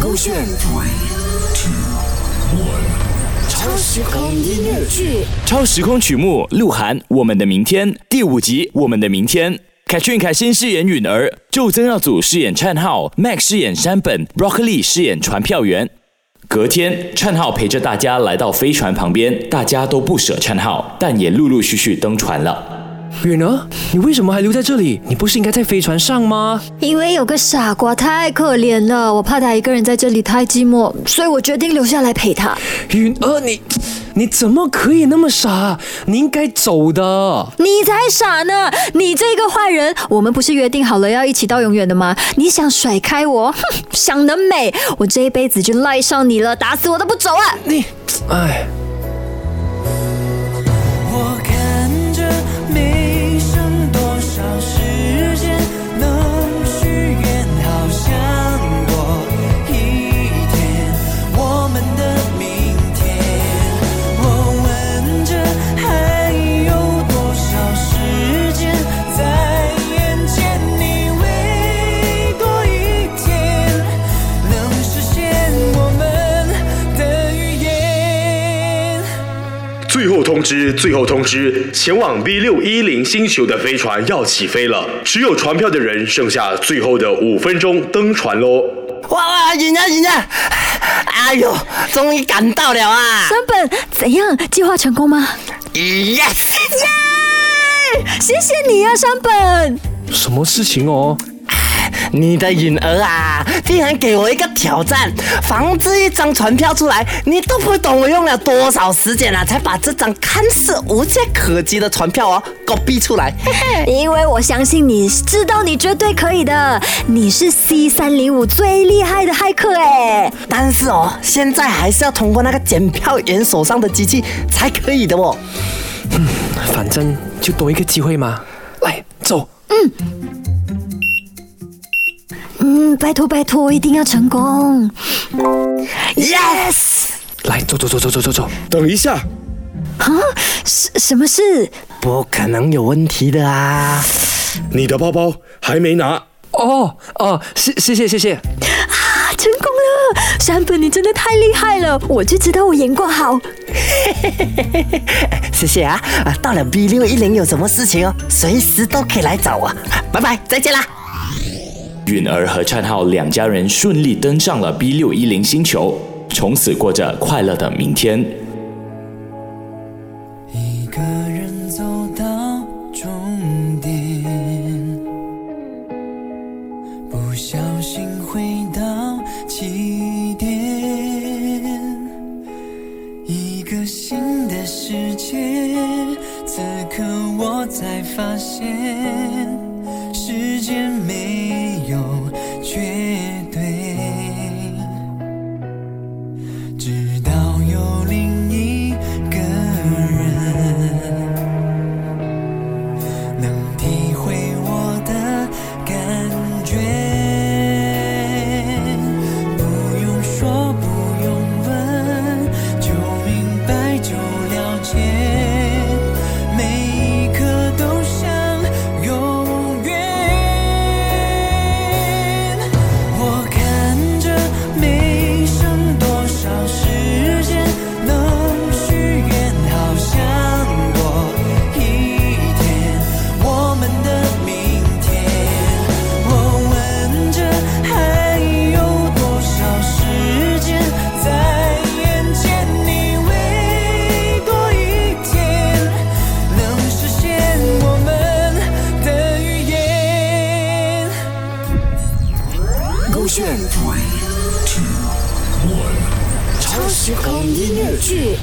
勾选超时空音乐剧。超时空曲目，鹿晗《我们的明天》第五集《我们的明天》。凯俊、凯欣饰演允儿，就曾耀祖饰演灿浩，Max 饰演山本，Broccoli 饰演传票员。隔天，灿浩陪着大家来到飞船旁边，大家都不舍灿浩，但也陆陆续续登船了。允儿，你为什么还留在这里？你不是应该在飞船上吗？因为有个傻瓜太可怜了，我怕他一个人在这里太寂寞，所以我决定留下来陪他。允儿，你你怎么可以那么傻？你应该走的。你才傻呢！你这个坏人，我们不是约定好了要一起到永远的吗？你想甩开我？哼，想得美！我这一辈子就赖上你了，打死我都不走啊！你，哎，通知，最后通知，前往 V 六一零星球的飞船要起飞了，持有船票的人剩下最后的五分钟登船喽。哇哇，赢了赢了！哎呦，终于赶到了啊山本，怎样？计划成功吗？！Yes！谢谢你啊，山本。什么事情哦？你的允儿啊，竟然给我一个挑战，仿制一张船票出来，你都不懂我用了多少时间啊，才把这张看似无懈可击的船票哦，copy 出来。因为我相信你知道你绝对可以的，你是 C 三零五最厉害的骇客哎。但是哦，现在还是要通过那个检票员手上的机器才可以的哦。嗯反正就多一个机会嘛。来，走。嗯，拜托拜托，一定要成功。Yes！来，走走走走走走走。等一下，啊，什什么事？不可能有问题的啊！你的包包还没拿。哦哦，谢谢谢谢谢。啊，成功了！山本，你真的太厉害了，我就知道我眼光好。谢谢啊！啊，到了 B 六一零有什么事情哦，随时都可以来找我。啊拜拜，再见啦！允儿和灿浩两家人顺利登上了 B 六一零星球，从此过着快乐的明天。一个人走到终点，不小心回到起点，一个新的世界。此刻我才发现，时间没勾选 three two one 超时空音乐剧。